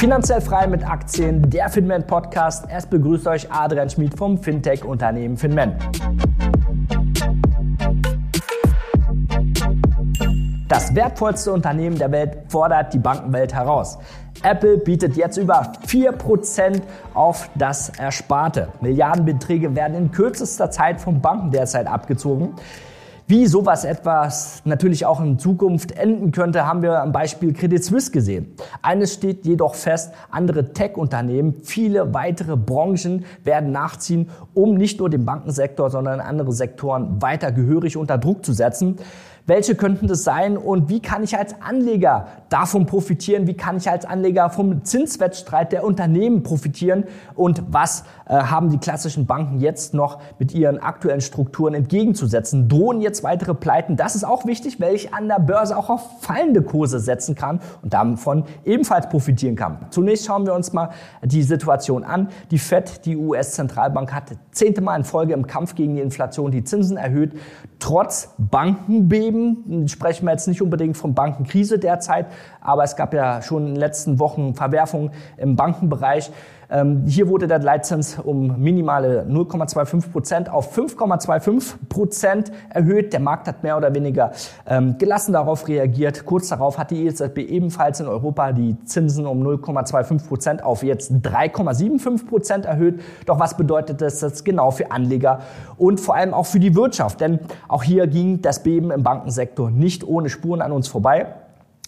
Finanziell frei mit Aktien, der Finman Podcast. Erst begrüßt euch Adrian Schmid vom Fintech-Unternehmen Finman. Das wertvollste Unternehmen der Welt fordert die Bankenwelt heraus. Apple bietet jetzt über 4% auf das Ersparte. Milliardenbeträge werden in kürzester Zeit von Banken derzeit abgezogen. Wie sowas etwas natürlich auch in Zukunft enden könnte, haben wir am Beispiel Credit Suisse gesehen. Eines steht jedoch fest, andere Tech-Unternehmen, viele weitere Branchen werden nachziehen, um nicht nur den Bankensektor, sondern andere Sektoren weiter gehörig unter Druck zu setzen. Welche könnten das sein und wie kann ich als Anleger davon profitieren? Wie kann ich als Anleger vom Zinswettstreit der Unternehmen profitieren? Und was äh, haben die klassischen Banken jetzt noch mit ihren aktuellen Strukturen entgegenzusetzen? Drohen jetzt weitere Pleiten? Das ist auch wichtig, weil ich an der Börse auch auf fallende Kurse setzen kann und davon ebenfalls profitieren kann. Zunächst schauen wir uns mal die Situation an. Die Fed, die US-Zentralbank, hat zehnte Mal in Folge im Kampf gegen die Inflation die Zinsen erhöht, trotz Bankenbeben Banken. Sprechen wir jetzt nicht unbedingt von Bankenkrise derzeit, aber es gab ja schon in den letzten Wochen Verwerfungen im Bankenbereich. Ähm, hier wurde der Leitzins um minimale 0,25 Prozent auf 5,25 Prozent erhöht. Der Markt hat mehr oder weniger ähm, gelassen darauf reagiert. Kurz darauf hat die EZB ebenfalls in Europa die Zinsen um 0,25 Prozent auf jetzt 3,75 Prozent erhöht. Doch was bedeutet das jetzt genau für Anleger und vor allem auch für die Wirtschaft? Denn auch hier ging das Beben im Bankensektor nicht ohne Spuren an uns vorbei.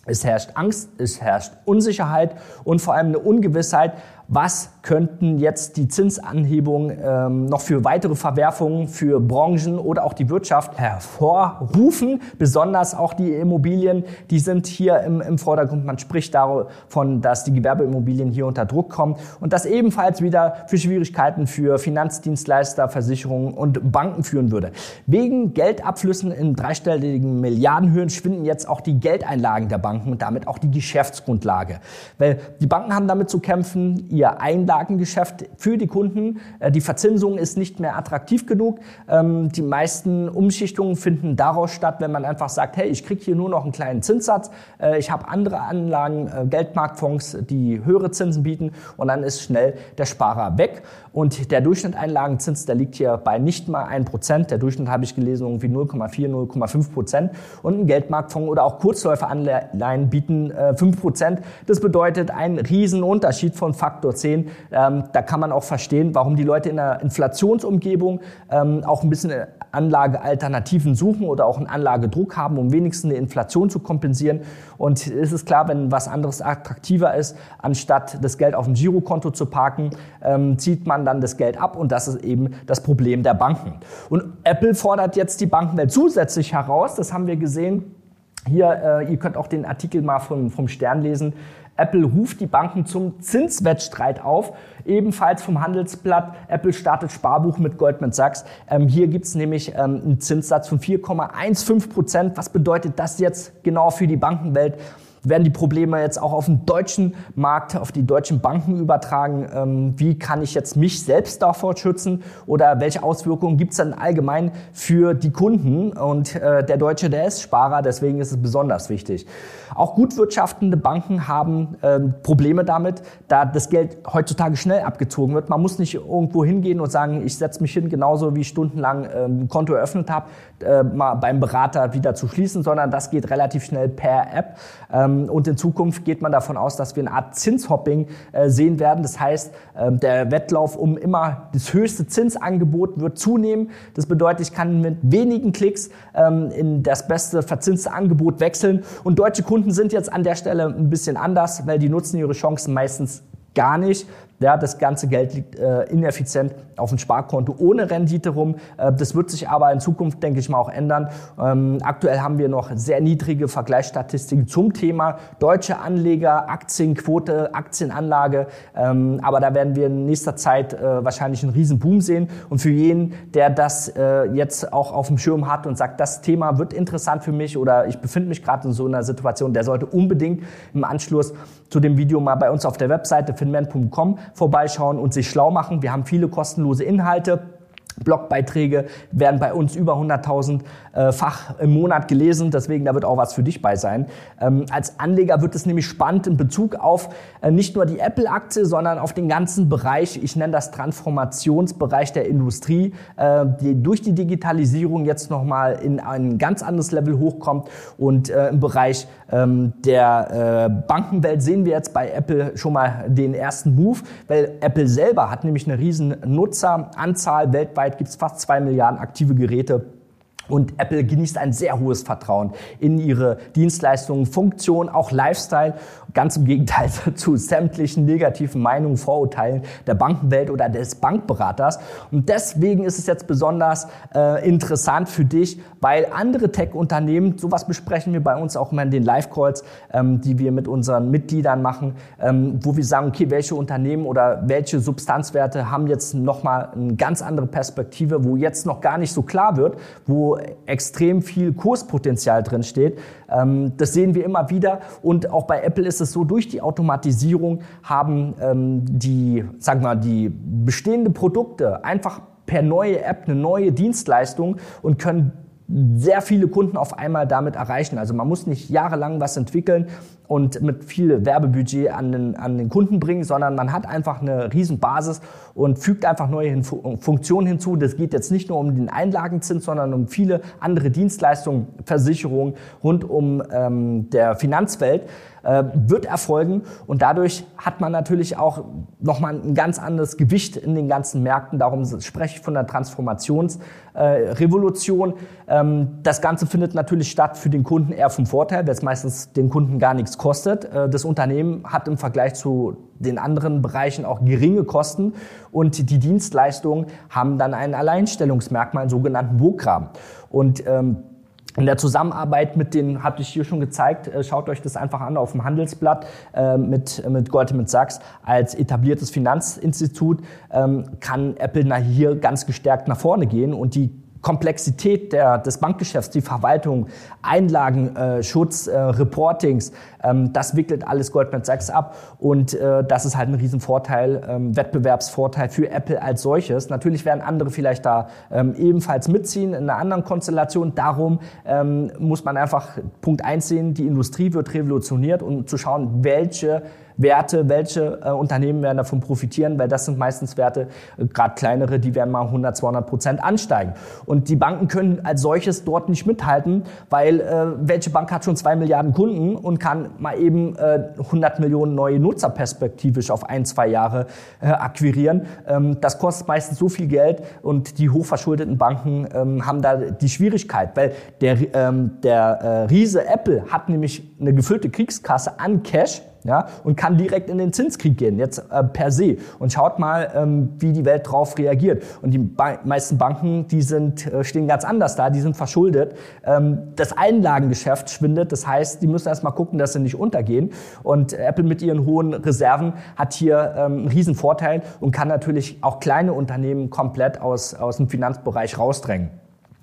Es herrscht Angst, es herrscht Unsicherheit und vor allem eine Ungewissheit, was könnten jetzt die Zinsanhebungen ähm, noch für weitere Verwerfungen für Branchen oder auch die Wirtschaft hervorrufen. Besonders auch die Immobilien, die sind hier im, im Vordergrund. Man spricht davon, dass die Gewerbeimmobilien hier unter Druck kommen und das ebenfalls wieder für Schwierigkeiten für Finanzdienstleister, Versicherungen und Banken führen würde. Wegen Geldabflüssen in dreistelligen Milliardenhöhen schwinden jetzt auch die Geldeinlagen der Banken und damit auch die Geschäftsgrundlage. Weil die Banken haben damit zu kämpfen, ihr Einlagengeschäft für die Kunden. Äh, die Verzinsung ist nicht mehr attraktiv genug. Ähm, die meisten Umschichtungen finden daraus statt, wenn man einfach sagt, hey, ich kriege hier nur noch einen kleinen Zinssatz, äh, ich habe andere Anlagen, äh, Geldmarktfonds, die höhere Zinsen bieten und dann ist schnell der Sparer weg. Und der Durchschnitteinlagenzins, der liegt hier bei nicht mal 1%. Der Durchschnitt habe ich gelesen, irgendwie 0,4, 0,5 Prozent. Und ein Geldmarktfonds oder auch Kurzläuferanleihen bieten äh, 5 Prozent. Das bedeutet einen riesen Unterschied von Faktor 10. Ähm, da kann man auch verstehen, warum die Leute in einer Inflationsumgebung ähm, auch ein bisschen Anlagealternativen suchen oder auch einen Anlagedruck haben, um wenigstens eine Inflation zu kompensieren. Und es ist klar, wenn was anderes attraktiver ist, anstatt das Geld auf dem Girokonto zu parken, ähm, zieht man dann das Geld ab und das ist eben das Problem der Banken. Und Apple fordert jetzt die Bankenwelt zusätzlich heraus, das haben wir gesehen. Hier, äh, ihr könnt auch den Artikel mal vom, vom Stern lesen. Apple ruft die Banken zum Zinswettstreit auf. Ebenfalls vom Handelsblatt. Apple startet Sparbuch mit Goldman Sachs. Ähm, hier gibt's nämlich ähm, einen Zinssatz von 4,15 Prozent. Was bedeutet das jetzt genau für die Bankenwelt? werden die Probleme jetzt auch auf den deutschen Markt, auf die deutschen Banken übertragen? Ähm, wie kann ich jetzt mich selbst davor schützen? Oder welche Auswirkungen gibt es dann allgemein für die Kunden? Und äh, der Deutsche, der ist Sparer, deswegen ist es besonders wichtig. Auch gut wirtschaftende Banken haben äh, Probleme damit, da das Geld heutzutage schnell abgezogen wird. Man muss nicht irgendwo hingehen und sagen, ich setze mich hin, genauso wie ich stundenlang ein Konto eröffnet habe, äh, mal beim Berater wieder zu schließen, sondern das geht relativ schnell per App. Ähm, und in Zukunft geht man davon aus, dass wir eine Art Zinshopping äh, sehen werden. Das heißt, äh, der Wettlauf um immer das höchste Zinsangebot wird zunehmen. Das bedeutet, ich kann mit wenigen Klicks ähm, in das beste verzinste Angebot wechseln. Und deutsche Kunden sind jetzt an der Stelle ein bisschen anders, weil die nutzen ihre Chancen meistens gar nicht. Ja, das ganze Geld liegt äh, ineffizient auf dem Sparkonto ohne Rendite rum. Äh, das wird sich aber in Zukunft, denke ich mal, auch ändern. Ähm, aktuell haben wir noch sehr niedrige Vergleichsstatistiken zum Thema deutsche Anleger, Aktienquote, Aktienanlage. Ähm, aber da werden wir in nächster Zeit äh, wahrscheinlich einen riesen Boom sehen. Und für jeden, der das äh, jetzt auch auf dem Schirm hat und sagt, das Thema wird interessant für mich oder ich befinde mich gerade in so einer Situation, der sollte unbedingt im Anschluss zu dem Video mal bei uns auf der Webseite finman.com vorbeischauen und sich schlau machen. Wir haben viele kostenlose Inhalte Blogbeiträge werden bei uns über 100.000 äh, Fach im Monat gelesen, deswegen da wird auch was für dich bei sein. Ähm, als Anleger wird es nämlich spannend in Bezug auf äh, nicht nur die Apple-Aktie, sondern auf den ganzen Bereich, ich nenne das Transformationsbereich der Industrie, äh, die durch die Digitalisierung jetzt nochmal in ein ganz anderes Level hochkommt und im Bereich ähm, der Bankenwelt sehen wir jetzt bei Apple schon mal den ersten Move, weil Apple selber hat nämlich eine riesen Nutzeranzahl weltweit Weltweit gibt es fast zwei Milliarden aktive Geräte. Und Apple genießt ein sehr hohes Vertrauen in ihre Dienstleistungen, Funktionen, auch Lifestyle. Ganz im Gegenteil zu sämtlichen negativen Meinungen, Vorurteilen der Bankenwelt oder des Bankberaters. Und deswegen ist es jetzt besonders äh, interessant für dich, weil andere Tech-Unternehmen, sowas besprechen wir bei uns auch immer in den Live-Calls, ähm, die wir mit unseren Mitgliedern machen, ähm, wo wir sagen, okay, welche Unternehmen oder welche Substanzwerte haben jetzt nochmal eine ganz andere Perspektive, wo jetzt noch gar nicht so klar wird, wo extrem viel Kurspotenzial drin steht. Ähm, das sehen wir immer wieder. Und auch bei Apple ist es so, durch die Automatisierung haben ähm, die, sagen wir, die bestehende Produkte einfach per neue App eine neue Dienstleistung und können sehr viele Kunden auf einmal damit erreichen. Also man muss nicht jahrelang was entwickeln und mit viel Werbebudget an den, an den Kunden bringen, sondern man hat einfach eine riesen Basis und fügt einfach neue Funktionen hinzu. Das geht jetzt nicht nur um den Einlagenzins, sondern um viele andere Dienstleistungen, Versicherungen rund um ähm, der Finanzwelt äh, wird erfolgen und dadurch hat man natürlich auch nochmal ein ganz anderes Gewicht in den ganzen Märkten. Darum spreche ich von der Transformationsrevolution. Äh, ähm, das Ganze findet natürlich statt für den Kunden eher vom Vorteil, weil es meistens den Kunden gar nichts kostet. Äh, das Unternehmen hat im Vergleich zu den anderen Bereichen auch geringe Kosten und die Dienstleistungen haben dann ein Alleinstellungsmerkmal, einen sogenannten Burggraben. Und ähm, in der Zusammenarbeit mit den, hatte ich hier schon gezeigt, äh, schaut euch das einfach an auf dem Handelsblatt äh, mit, mit Goldman Sachs als etabliertes Finanzinstitut, ähm, kann Apple hier ganz gestärkt nach vorne gehen und die Komplexität der, des Bankgeschäfts, die Verwaltung, Einlagenschutz, äh, äh, Reportings, ähm, das wickelt alles Goldman Sachs ab und äh, das ist halt ein Riesenvorteil, ähm, Wettbewerbsvorteil für Apple als solches. Natürlich werden andere vielleicht da ähm, ebenfalls mitziehen in einer anderen Konstellation. Darum ähm, muss man einfach Punkt eins sehen, die Industrie wird revolutioniert, um zu schauen, welche Werte, welche äh, Unternehmen werden davon profitieren, weil das sind meistens Werte, äh, gerade kleinere, die werden mal 100, 200 Prozent ansteigen. Und die Banken können als solches dort nicht mithalten, weil äh, welche Bank hat schon zwei Milliarden Kunden und kann mal eben äh, 100 Millionen neue Nutzer perspektivisch auf ein, zwei Jahre äh, akquirieren. Ähm, das kostet meistens so viel Geld und die hochverschuldeten Banken ähm, haben da die Schwierigkeit, weil der, ähm, der äh, Riese Apple hat nämlich eine gefüllte Kriegskasse an Cash, ja, und kann direkt in den Zinskrieg gehen, jetzt äh, per se. Und schaut mal, ähm, wie die Welt drauf reagiert. Und die ba meisten Banken, die sind, äh, stehen ganz anders da, die sind verschuldet. Ähm, das Einlagengeschäft schwindet, das heißt, die müssen erstmal gucken, dass sie nicht untergehen. Und Apple mit ihren hohen Reserven hat hier ähm, einen riesen Vorteil und kann natürlich auch kleine Unternehmen komplett aus, aus dem Finanzbereich rausdrängen.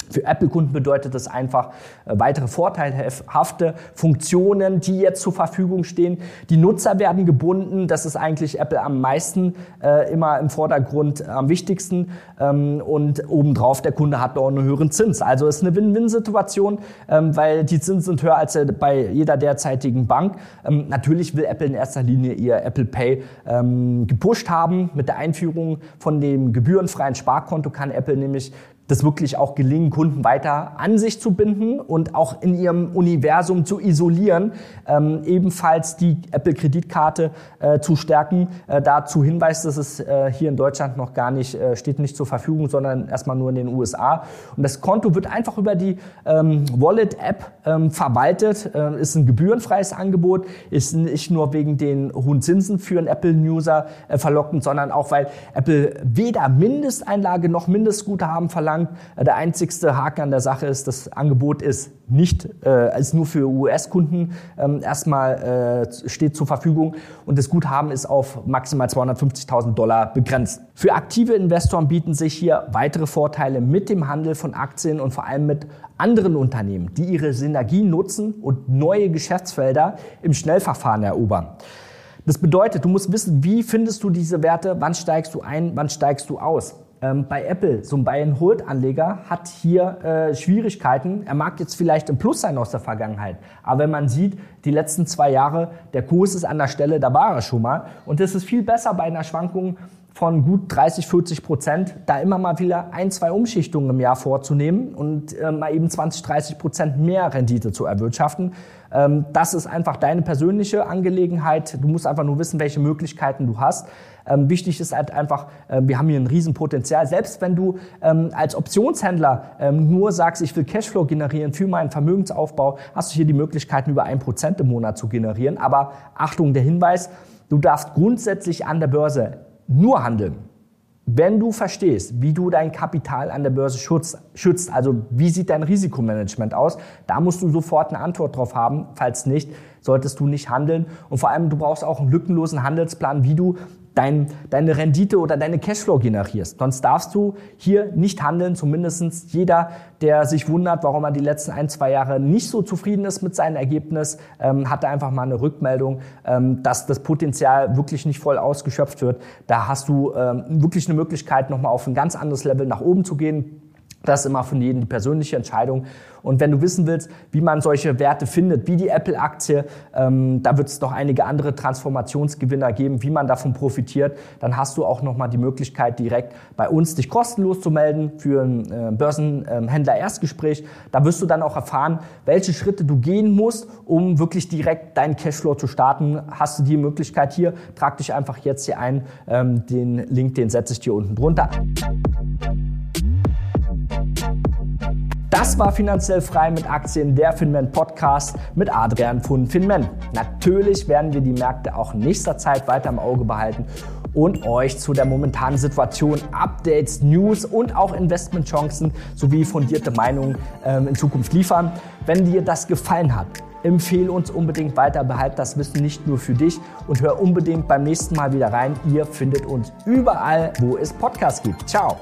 Für Apple-Kunden bedeutet das einfach äh, weitere vorteilhafte Funktionen, die jetzt zur Verfügung stehen. Die Nutzer werden gebunden. Das ist eigentlich Apple am meisten äh, immer im Vordergrund äh, am wichtigsten. Ähm, und obendrauf, der Kunde hat auch einen höheren Zins. Also ist eine Win-Win-Situation, ähm, weil die Zinsen sind höher als bei jeder derzeitigen Bank. Ähm, natürlich will Apple in erster Linie ihr Apple Pay ähm, gepusht haben. Mit der Einführung von dem gebührenfreien Sparkonto kann Apple nämlich das wirklich auch gelingen, Kunden weiter an sich zu binden und auch in ihrem Universum zu isolieren, ähm, ebenfalls die Apple-Kreditkarte äh, zu stärken. Äh, dazu Hinweis, dass es äh, hier in Deutschland noch gar nicht, äh, steht nicht zur Verfügung, sondern erstmal nur in den USA. Und das Konto wird einfach über die ähm, Wallet-App ähm, verwaltet, äh, ist ein gebührenfreies Angebot, ist nicht nur wegen den hohen Zinsen für einen Apple-User äh, verlockend, sondern auch, weil Apple weder Mindesteinlage noch Mindestguthaben verlangt, lang. Äh, der einzigste Haken an der Sache ist, das Angebot ist nicht, äh, ist nur für US-Kunden ähm, erstmal äh, steht zur Verfügung und das Guthaben ist auf maximal 250.000 Dollar begrenzt. Für aktive Investoren bieten sich hier weitere Vorteile mit dem Handel von Aktien und vor allem mit anderen Unternehmen, die ihre Synergien nutzen und neue Geschäftsfelder im Schnellverfahren erobern. Das bedeutet, du musst wissen, wie findest du diese Werte, wann steigst du ein, wann steigst du aus. Ähm, bei Apple, so ein Buy-and-Hold-Anleger hat hier äh, Schwierigkeiten. Er mag jetzt vielleicht im Plus sein aus der Vergangenheit, aber wenn man sieht, die letzten zwei Jahre, der Kurs ist an der Stelle, da war er schon mal. Und es ist viel besser bei einer Schwankung von gut 30, 40 Prozent, da immer mal wieder ein, zwei Umschichtungen im Jahr vorzunehmen und äh, mal eben 20, 30 Prozent mehr Rendite zu erwirtschaften. Ähm, das ist einfach deine persönliche Angelegenheit. Du musst einfach nur wissen, welche Möglichkeiten du hast. Ähm, wichtig ist halt einfach, äh, wir haben hier ein Riesenpotenzial. Selbst wenn du ähm, als Optionshändler ähm, nur sagst, ich will Cashflow generieren für meinen Vermögensaufbau, hast du hier die Möglichkeiten, über ein Prozent im Monat zu generieren. Aber Achtung, der Hinweis, du darfst grundsätzlich an der Börse nur handeln, wenn du verstehst, wie du dein Kapital an der Börse schützt, also wie sieht dein Risikomanagement aus, da musst du sofort eine Antwort drauf haben. Falls nicht, solltest du nicht handeln. Und vor allem, du brauchst auch einen lückenlosen Handelsplan, wie du dein, deine Rendite oder deine Cashflow generierst. Sonst darfst du hier nicht handeln. Zumindest jeder, der sich wundert, warum er die letzten ein, zwei Jahre nicht so zufrieden ist mit seinem Ergebnis, ähm, hatte einfach mal eine Rückmeldung, ähm, dass das Potenzial wirklich nicht voll ausgeschöpft wird. Da hast du ähm, wirklich eine Möglichkeit, nochmal auf ein ganz anderes Level nach oben zu gehen. Das ist immer von jedem die persönliche Entscheidung. Und wenn du wissen willst, wie man solche Werte findet, wie die Apple-Aktie, ähm, da wird es noch einige andere Transformationsgewinner geben, wie man davon profitiert, dann hast du auch nochmal die Möglichkeit, direkt bei uns dich kostenlos zu melden für ein äh, Börsenhändler-Erstgespräch. Da wirst du dann auch erfahren, welche Schritte du gehen musst, um wirklich direkt deinen Cashflow zu starten. Hast du die Möglichkeit hier, trag dich einfach jetzt hier ein. Ähm, den Link, den setze ich dir unten drunter. Das war finanziell frei mit Aktien, der Finman Podcast mit Adrian von Finman. Natürlich werden wir die Märkte auch in nächster Zeit weiter im Auge behalten und euch zu der momentanen Situation Updates, News und auch Investmentchancen sowie fundierte Meinungen ähm, in Zukunft liefern. Wenn dir das gefallen hat, empfehle uns unbedingt weiter, behalt das Wissen nicht nur für dich und hör unbedingt beim nächsten Mal wieder rein. Ihr findet uns überall, wo es Podcasts gibt. Ciao!